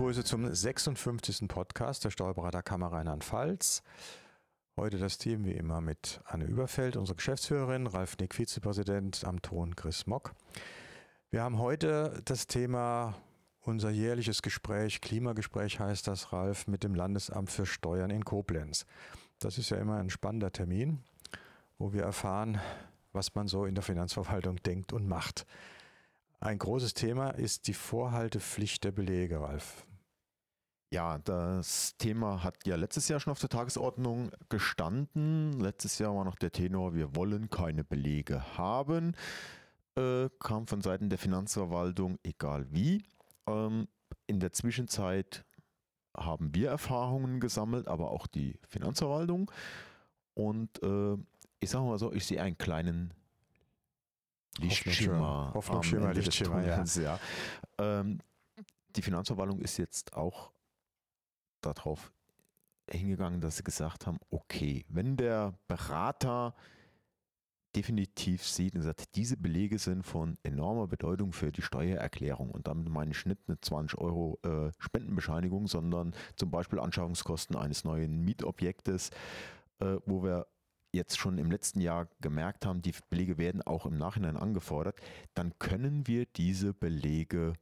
begrüße zum 56. Podcast der Steuerberaterkammer Rheinland-Pfalz. Heute das Team wie immer mit Anne Überfeld, unsere Geschäftsführerin, Ralf Nick, Vizepräsident, am Ton Chris Mock. Wir haben heute das Thema unser jährliches Gespräch, Klimagespräch heißt das, Ralf, mit dem Landesamt für Steuern in Koblenz. Das ist ja immer ein spannender Termin, wo wir erfahren, was man so in der Finanzverwaltung denkt und macht. Ein großes Thema ist die Vorhaltepflicht der Belege, Ralf. Ja, das Thema hat ja letztes Jahr schon auf der Tagesordnung gestanden. Letztes Jahr war noch der Tenor, wir wollen keine Belege haben. Äh, kam von Seiten der Finanzverwaltung, egal wie. Ähm, in der Zwischenzeit haben wir Erfahrungen gesammelt, aber auch die Finanzverwaltung. Und äh, ich sage mal so, ich sehe einen kleinen Lichtschimmer. Hoffnungsschimmer, Lichtschimmer, ja. ja. Ähm, die Finanzverwaltung ist jetzt auch darauf hingegangen, dass sie gesagt haben, okay, wenn der Berater definitiv sieht und sagt, diese Belege sind von enormer Bedeutung für die Steuererklärung und damit meine ich nicht eine 20 Euro äh, Spendenbescheinigung, sondern zum Beispiel Anschaffungskosten eines neuen Mietobjektes, äh, wo wir jetzt schon im letzten Jahr gemerkt haben, die Belege werden auch im Nachhinein angefordert, dann können wir diese Belege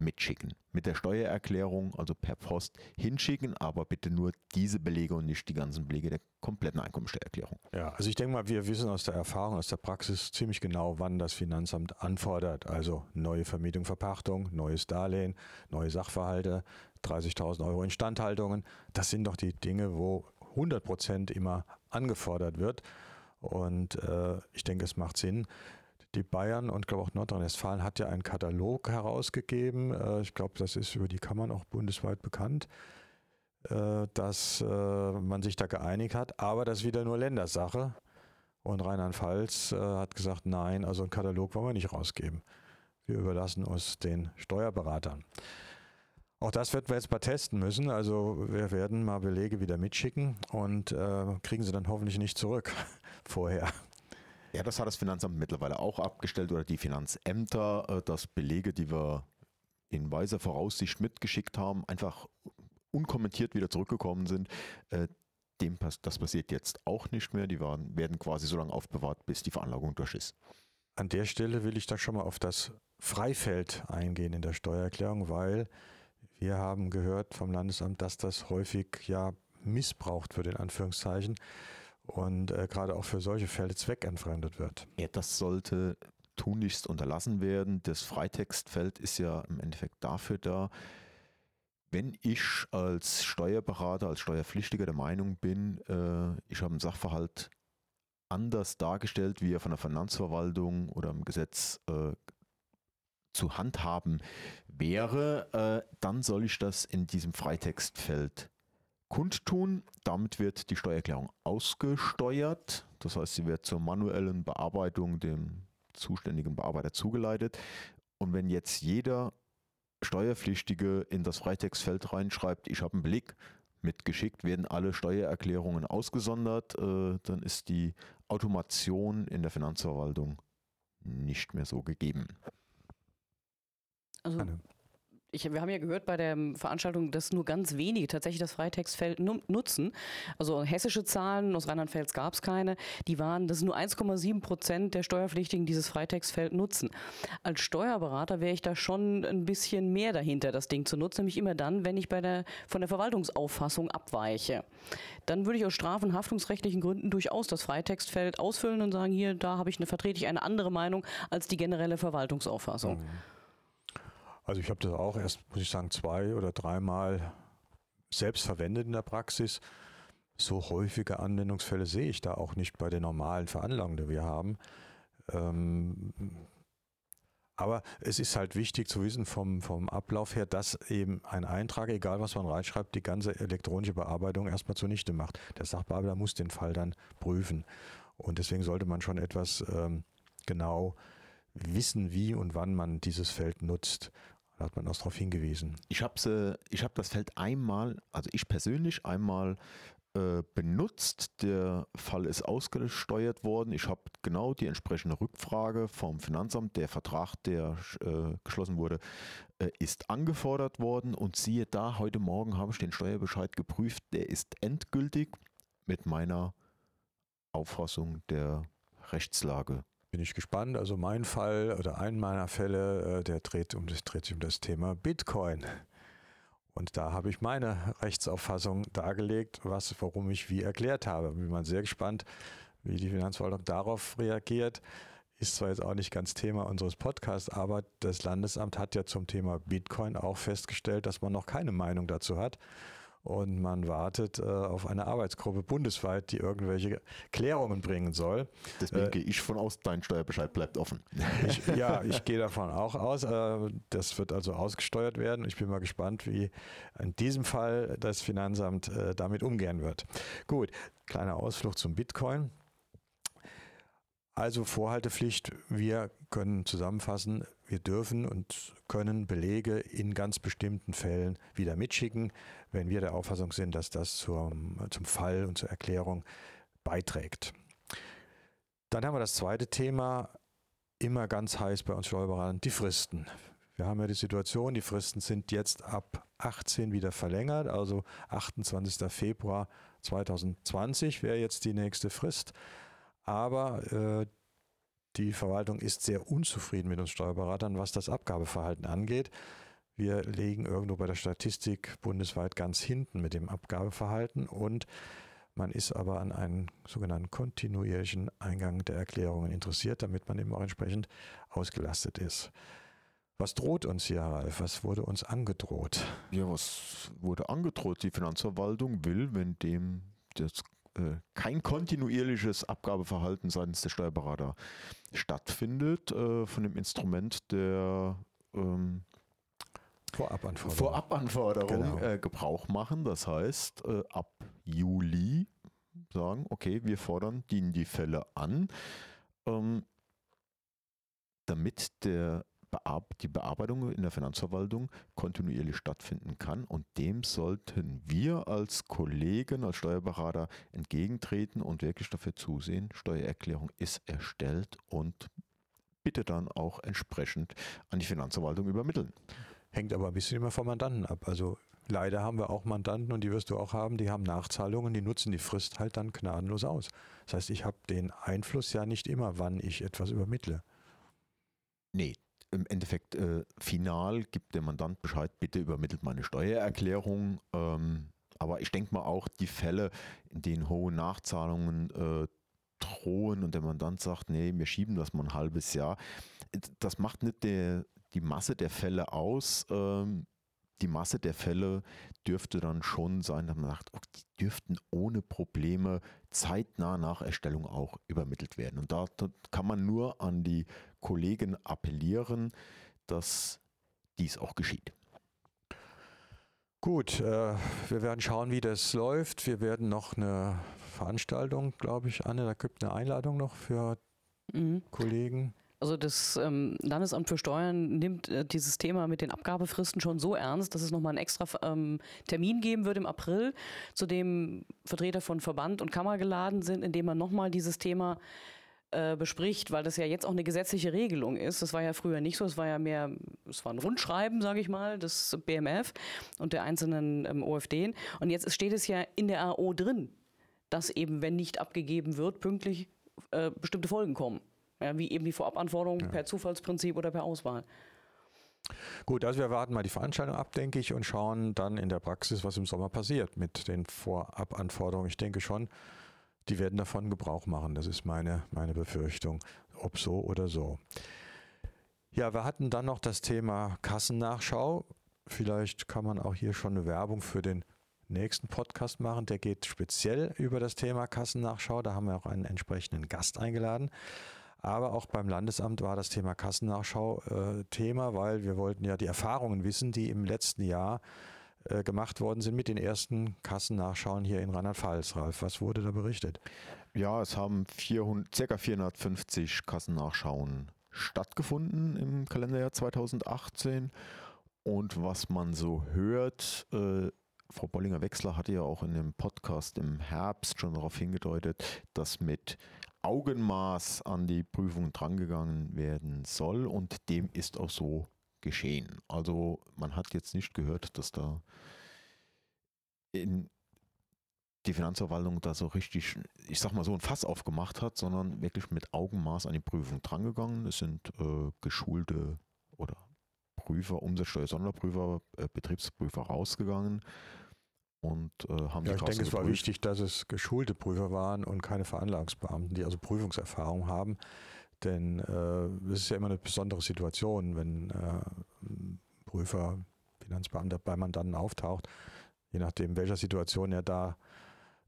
mitschicken. Mit der Steuererklärung, also per Post hinschicken, aber bitte nur diese Belege und nicht die ganzen Belege der kompletten Einkommensteuererklärung. Ja, also ich denke mal, wir wissen aus der Erfahrung, aus der Praxis ziemlich genau, wann das Finanzamt anfordert. Also neue Vermietung, Verpachtung, neues Darlehen, neue Sachverhalte, 30.000 Euro Instandhaltungen. Das sind doch die Dinge, wo 100 Prozent immer angefordert wird. Und äh, ich denke, es macht Sinn. Die Bayern und glaube auch Nordrhein-Westfalen hat ja einen Katalog herausgegeben. Äh, ich glaube, das ist über die Kammern auch bundesweit bekannt, äh, dass äh, man sich da geeinigt hat. Aber das ist wieder nur Ländersache. Und Rheinland-Pfalz äh, hat gesagt, nein, also einen Katalog wollen wir nicht rausgeben. Wir überlassen uns den Steuerberatern. Auch das werden wir jetzt mal testen müssen. Also wir werden mal Belege wieder mitschicken und äh, kriegen sie dann hoffentlich nicht zurück vorher. Ja, das hat das Finanzamt mittlerweile auch abgestellt oder die Finanzämter, äh, dass Belege, die wir in weiser Voraussicht mitgeschickt haben, einfach unkommentiert wieder zurückgekommen sind. Äh, dem, das passiert jetzt auch nicht mehr. Die waren, werden quasi so lange aufbewahrt, bis die Veranlagung durch ist. An der Stelle will ich da schon mal auf das Freifeld eingehen in der Steuererklärung, weil wir haben gehört vom Landesamt, dass das häufig ja missbraucht wird, in Anführungszeichen, und äh, gerade auch für solche Fälle zweckentfremdet wird. Ja, das sollte tunlichst unterlassen werden. Das Freitextfeld ist ja im Endeffekt dafür da, wenn ich als Steuerberater, als Steuerpflichtiger der Meinung bin, äh, ich habe einen Sachverhalt anders dargestellt, wie er von der Finanzverwaltung oder im Gesetz äh, zu handhaben wäre, äh, dann soll ich das in diesem Freitextfeld kundtun. Damit wird die Steuererklärung ausgesteuert. Das heißt, sie wird zur manuellen Bearbeitung dem zuständigen Bearbeiter zugeleitet. Und wenn jetzt jeder Steuerpflichtige in das Freitextfeld reinschreibt, ich habe einen Blick, mitgeschickt, werden alle Steuererklärungen ausgesondert, äh, dann ist die Automation in der Finanzverwaltung nicht mehr so gegeben. Also ich, wir haben ja gehört bei der Veranstaltung, dass nur ganz wenige tatsächlich das Freitextfeld nutzen. Also hessische Zahlen, aus Rheinland-Pfalz gab es keine. Die waren, dass nur 1,7 Prozent der Steuerpflichtigen dieses Freitextfeld nutzen. Als Steuerberater wäre ich da schon ein bisschen mehr dahinter, das Ding zu nutzen, nämlich immer dann, wenn ich bei der, von der Verwaltungsauffassung abweiche. Dann würde ich aus straf- und haftungsrechtlichen Gründen durchaus das Freitextfeld ausfüllen und sagen, hier, da habe ich eine, vertrete ich eine andere Meinung als die generelle Verwaltungsauffassung. Mhm. Also ich habe das auch erst, muss ich sagen, zwei oder dreimal selbst verwendet in der Praxis. So häufige Anwendungsfälle sehe ich da auch nicht bei den normalen Veranlagungen, die wir haben. Ähm, aber es ist halt wichtig zu wissen vom, vom Ablauf her, dass eben ein Eintrag, egal was man reinschreibt, die ganze elektronische Bearbeitung erstmal zunichte macht. Der Sachbearbeiter muss den Fall dann prüfen. Und deswegen sollte man schon etwas ähm, genau wissen, wie und wann man dieses Feld nutzt. Da hat man auch darauf hingewiesen. Ich habe ich hab das Feld einmal, also ich persönlich einmal äh, benutzt. Der Fall ist ausgesteuert worden. Ich habe genau die entsprechende Rückfrage vom Finanzamt. Der Vertrag, der äh, geschlossen wurde, äh, ist angefordert worden. Und siehe da, heute Morgen habe ich den Steuerbescheid geprüft. Der ist endgültig mit meiner Auffassung der Rechtslage. Bin ich gespannt. Also mein Fall oder ein meiner Fälle, äh, der dreht, um, das dreht sich um das Thema Bitcoin. Und da habe ich meine Rechtsauffassung dargelegt, was, warum ich wie erklärt habe. Bin mal sehr gespannt, wie die Finanzverwaltung darauf reagiert. Ist zwar jetzt auch nicht ganz Thema unseres Podcasts, aber das Landesamt hat ja zum Thema Bitcoin auch festgestellt, dass man noch keine Meinung dazu hat und man wartet äh, auf eine Arbeitsgruppe bundesweit, die irgendwelche Klärungen bringen soll. Deswegen äh, gehe ich von aus, dein Steuerbescheid bleibt offen. Ich, ja, ich gehe davon auch aus. Äh, das wird also ausgesteuert werden. Ich bin mal gespannt, wie in diesem Fall das Finanzamt äh, damit umgehen wird. Gut, kleiner Ausflug zum Bitcoin. Also Vorhaltepflicht, wir können zusammenfassen, wir dürfen und können Belege in ganz bestimmten Fällen wieder mitschicken, wenn wir der Auffassung sind, dass das zum, zum Fall und zur Erklärung beiträgt. Dann haben wir das zweite Thema, immer ganz heiß bei uns Steuerberatern, die Fristen. Wir haben ja die Situation, die Fristen sind jetzt ab 18 wieder verlängert, also 28. Februar 2020 wäre jetzt die nächste Frist. Aber äh, die Verwaltung ist sehr unzufrieden mit uns Steuerberatern, was das Abgabeverhalten angeht. Wir liegen irgendwo bei der Statistik bundesweit ganz hinten mit dem Abgabeverhalten und man ist aber an einen sogenannten kontinuierlichen Eingang der Erklärungen interessiert, damit man eben auch entsprechend ausgelastet ist. Was droht uns hier, Ralf? Was wurde uns angedroht? Ja, was wurde angedroht? Die Finanzverwaltung will, wenn dem das kein kontinuierliches Abgabeverhalten seitens der Steuerberater stattfindet, äh, von dem Instrument der ähm, Vorabanforderung, Vorabanforderung genau. äh, Gebrauch machen. Das heißt, äh, ab Juli sagen, okay, wir fordern die, die Fälle an, ähm, damit der die Bearbeitung in der Finanzverwaltung kontinuierlich stattfinden kann. Und dem sollten wir als Kollegen, als Steuerberater entgegentreten und wirklich dafür zusehen, Steuererklärung ist erstellt und bitte dann auch entsprechend an die Finanzverwaltung übermitteln. Hängt aber ein bisschen immer vom Mandanten ab. Also leider haben wir auch Mandanten und die wirst du auch haben, die haben Nachzahlungen, die nutzen die Frist halt dann gnadenlos aus. Das heißt, ich habe den Einfluss ja nicht immer, wann ich etwas übermittle. Nee, im Endeffekt äh, final gibt der Mandant Bescheid, bitte übermittelt meine Steuererklärung. Ähm, aber ich denke mal auch die Fälle, in denen hohe Nachzahlungen äh, drohen und der Mandant sagt, nee, wir schieben das mal ein halbes Jahr. Das macht nicht der, die Masse der Fälle aus. Ähm, die Masse der Fälle dürfte dann schon sein, dass man sagt, die dürften ohne Probleme zeitnah nach Erstellung auch übermittelt werden. Und da kann man nur an die Kollegen appellieren, dass dies auch geschieht. Gut, äh, wir werden schauen, wie das läuft. Wir werden noch eine Veranstaltung, glaube ich, Anne, da gibt eine Einladung noch für mhm. Kollegen. Also das ähm, Landesamt für Steuern nimmt äh, dieses Thema mit den Abgabefristen schon so ernst, dass es nochmal einen extra ähm, Termin geben wird im April, zu dem Vertreter von Verband und Kammer geladen sind, in dem man nochmal dieses Thema äh, bespricht, weil das ja jetzt auch eine gesetzliche Regelung ist. Das war ja früher nicht so. Es war ja mehr, es war ein Rundschreiben, sage ich mal, des BMF und der einzelnen ähm, OFD. Und jetzt steht es ja in der AO drin, dass eben, wenn nicht abgegeben wird, pünktlich äh, bestimmte Folgen kommen. Ja, wie eben die Vorabanforderungen ja. per Zufallsprinzip oder per Auswahl. Gut, also wir warten mal die Veranstaltung ab, denke ich, und schauen dann in der Praxis, was im Sommer passiert mit den Vorabanforderungen. Ich denke schon, die werden davon Gebrauch machen. Das ist meine, meine Befürchtung, ob so oder so. Ja, wir hatten dann noch das Thema Kassennachschau. Vielleicht kann man auch hier schon eine Werbung für den nächsten Podcast machen. Der geht speziell über das Thema Kassennachschau. Da haben wir auch einen entsprechenden Gast eingeladen. Aber auch beim Landesamt war das Thema Kassennachschau äh, Thema, weil wir wollten ja die Erfahrungen wissen, die im letzten Jahr äh, gemacht worden sind mit den ersten Kassennachschauen hier in Rheinland-Pfalz. Ralf, was wurde da berichtet? Ja, es haben 400, ca. 450 Kassennachschauen stattgefunden im Kalenderjahr 2018. Und was man so hört, äh, Frau Bollinger-Wechsler hatte ja auch in dem Podcast im Herbst schon darauf hingedeutet, dass mit Augenmaß an die Prüfung drangegangen werden soll und dem ist auch so geschehen. Also man hat jetzt nicht gehört, dass da in die Finanzverwaltung da so richtig, ich sag mal so ein Fass aufgemacht hat, sondern wirklich mit Augenmaß an die Prüfung drangegangen. Es sind äh, geschulte oder Prüfer, Umsatzsteuer-Sonderprüfer, äh, Betriebsprüfer rausgegangen und äh, haben ja, ich denke, es war wichtig, dass es geschulte Prüfer waren und keine Veranlagungsbeamten, die also Prüfungserfahrung haben. Denn äh, es ist ja immer eine besondere Situation, wenn äh, Prüfer, Finanzbeamter bei Mandanten auftaucht, je nachdem, welcher Situation er da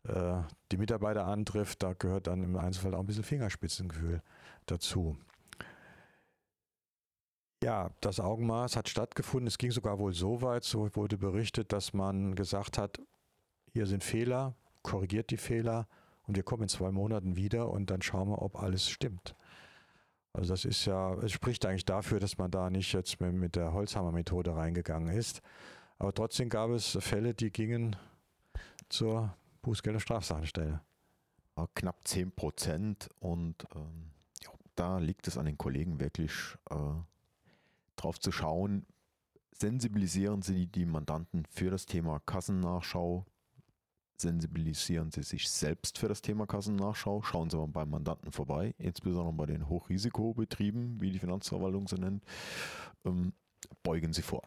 äh, die Mitarbeiter antrifft, da gehört dann im Einzelfall auch ein bisschen Fingerspitzengefühl dazu. Ja, das Augenmaß hat stattgefunden. Es ging sogar wohl so weit, so wurde berichtet, dass man gesagt hat, hier sind Fehler, korrigiert die Fehler und wir kommen in zwei Monaten wieder und dann schauen wir, ob alles stimmt. Also das ist ja, es spricht eigentlich dafür, dass man da nicht jetzt mit der Holzhammer-Methode reingegangen ist. Aber trotzdem gab es Fälle, die gingen zur Bußgeld- und Strafsachenstelle. Knapp 10 Prozent und ähm, ja, da liegt es an den Kollegen wirklich äh, drauf zu schauen, sensibilisieren Sie die Mandanten für das Thema Kassennachschau, sensibilisieren Sie sich selbst für das Thema Kassennachschau, schauen Sie mal beim Mandanten vorbei, insbesondere bei den Hochrisikobetrieben, wie die Finanzverwaltung sie nennt, ähm, beugen Sie vor.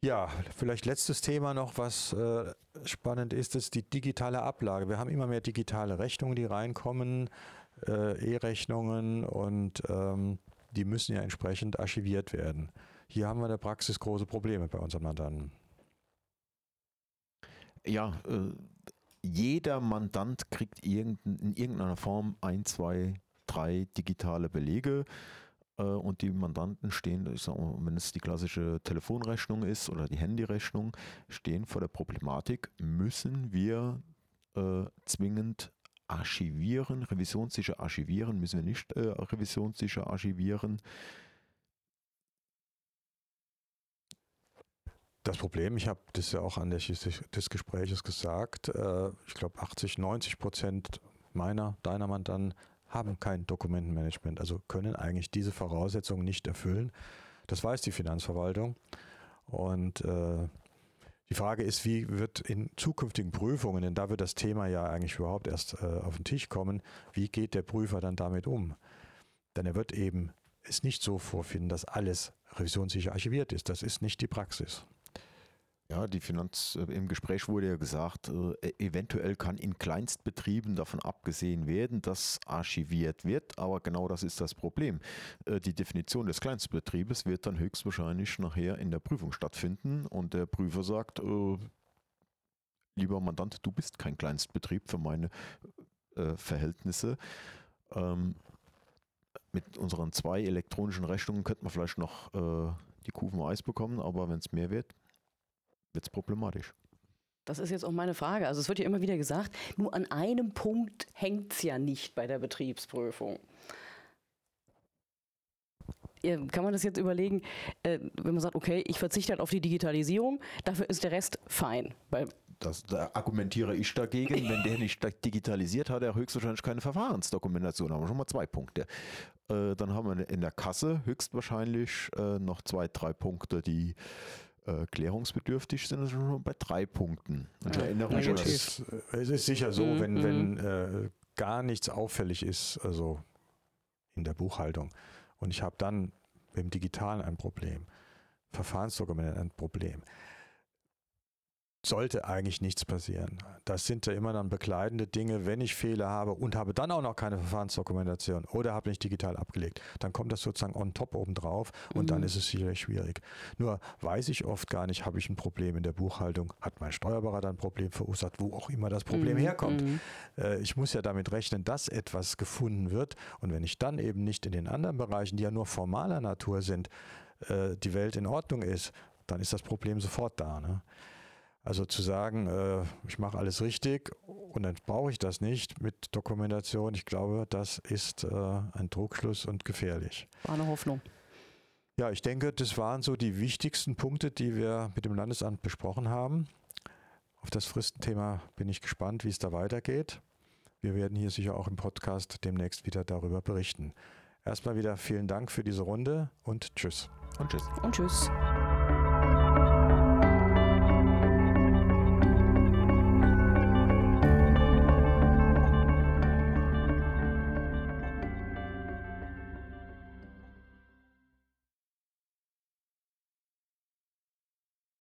Ja, vielleicht letztes Thema noch, was äh, spannend ist, ist die digitale Ablage. Wir haben immer mehr digitale Rechnungen, die reinkommen, äh, E-Rechnungen und ähm, die müssen ja entsprechend archiviert werden. Hier haben wir in der Praxis große Probleme bei unseren Mandanten. Ja, äh, jeder Mandant kriegt irgendein, in irgendeiner Form ein, zwei, drei digitale Belege äh, und die Mandanten stehen, ich sag mal, wenn es die klassische Telefonrechnung ist oder die Handyrechnung, stehen vor der Problematik, müssen wir äh, zwingend archivieren, revisionssicher archivieren, müssen wir nicht äh, revisionssicher archivieren. Das Problem, ich habe das ja auch an der des Gespräches gesagt, äh, ich glaube 80, 90 Prozent meiner, deiner Mandanten haben kein Dokumentenmanagement, also können eigentlich diese Voraussetzungen nicht erfüllen. Das weiß die Finanzverwaltung. Und äh, die Frage ist, wie wird in zukünftigen Prüfungen, denn da wird das Thema ja eigentlich überhaupt erst äh, auf den Tisch kommen, wie geht der Prüfer dann damit um? Denn er wird eben es nicht so vorfinden, dass alles revisionssicher archiviert ist. Das ist nicht die Praxis. Ja, die Finanz, äh, im Gespräch wurde ja gesagt, äh, e-, eventuell kann in Kleinstbetrieben davon abgesehen werden, dass archiviert wird, aber genau das ist das Problem. Äh, die Definition des Kleinstbetriebes wird dann höchstwahrscheinlich nachher in der Prüfung stattfinden und der Prüfer sagt, äh, lieber Mandant, du bist kein Kleinstbetrieb für meine äh, Verhältnisse. Ähm, mit unseren zwei elektronischen Rechnungen könnte man vielleicht noch äh, die Kufen Eis bekommen, aber wenn es mehr wird, wird es problematisch. Das ist jetzt auch meine Frage. Also es wird ja immer wieder gesagt, nur an einem Punkt hängt es ja nicht bei der Betriebsprüfung. Kann man das jetzt überlegen, äh, wenn man sagt, okay, ich verzichte halt auf die Digitalisierung, dafür ist der Rest fein. Weil das, da argumentiere ich dagegen, wenn der nicht digitalisiert hat, er höchstwahrscheinlich keine Verfahrensdokumentation. Da haben wir schon mal zwei Punkte. Äh, dann haben wir in der Kasse höchstwahrscheinlich äh, noch zwei, drei Punkte, die äh, klärungsbedürftig sind, das schon bei drei Punkten. Und ich erinnere mich, es, es ist sicher so, mhm. wenn, mhm. wenn äh, gar nichts auffällig ist, also in der Buchhaltung, und ich habe dann im Digitalen ein Problem, Verfahrensdokumente ein Problem, sollte eigentlich nichts passieren. Das sind ja immer dann begleitende Dinge, wenn ich Fehler habe und habe dann auch noch keine Verfahrensdokumentation oder habe nicht digital abgelegt, dann kommt das sozusagen on top obendrauf und mhm. dann ist es sicherlich schwierig. Nur weiß ich oft gar nicht, habe ich ein Problem in der Buchhaltung, hat mein Steuerberater ein Problem verursacht, wo auch immer das Problem mhm. herkommt. Mhm. Äh, ich muss ja damit rechnen, dass etwas gefunden wird und wenn ich dann eben nicht in den anderen Bereichen, die ja nur formaler Natur sind, äh, die Welt in Ordnung ist, dann ist das Problem sofort da. Ne? Also zu sagen, äh, ich mache alles richtig und dann brauche ich das nicht mit Dokumentation, ich glaube, das ist äh, ein Trugschluss und gefährlich. War eine Hoffnung. Ja, ich denke, das waren so die wichtigsten Punkte, die wir mit dem Landesamt besprochen haben. Auf das Fristenthema bin ich gespannt, wie es da weitergeht. Wir werden hier sicher auch im Podcast demnächst wieder darüber berichten. Erstmal wieder vielen Dank für diese Runde und tschüss. Und tschüss. Und tschüss.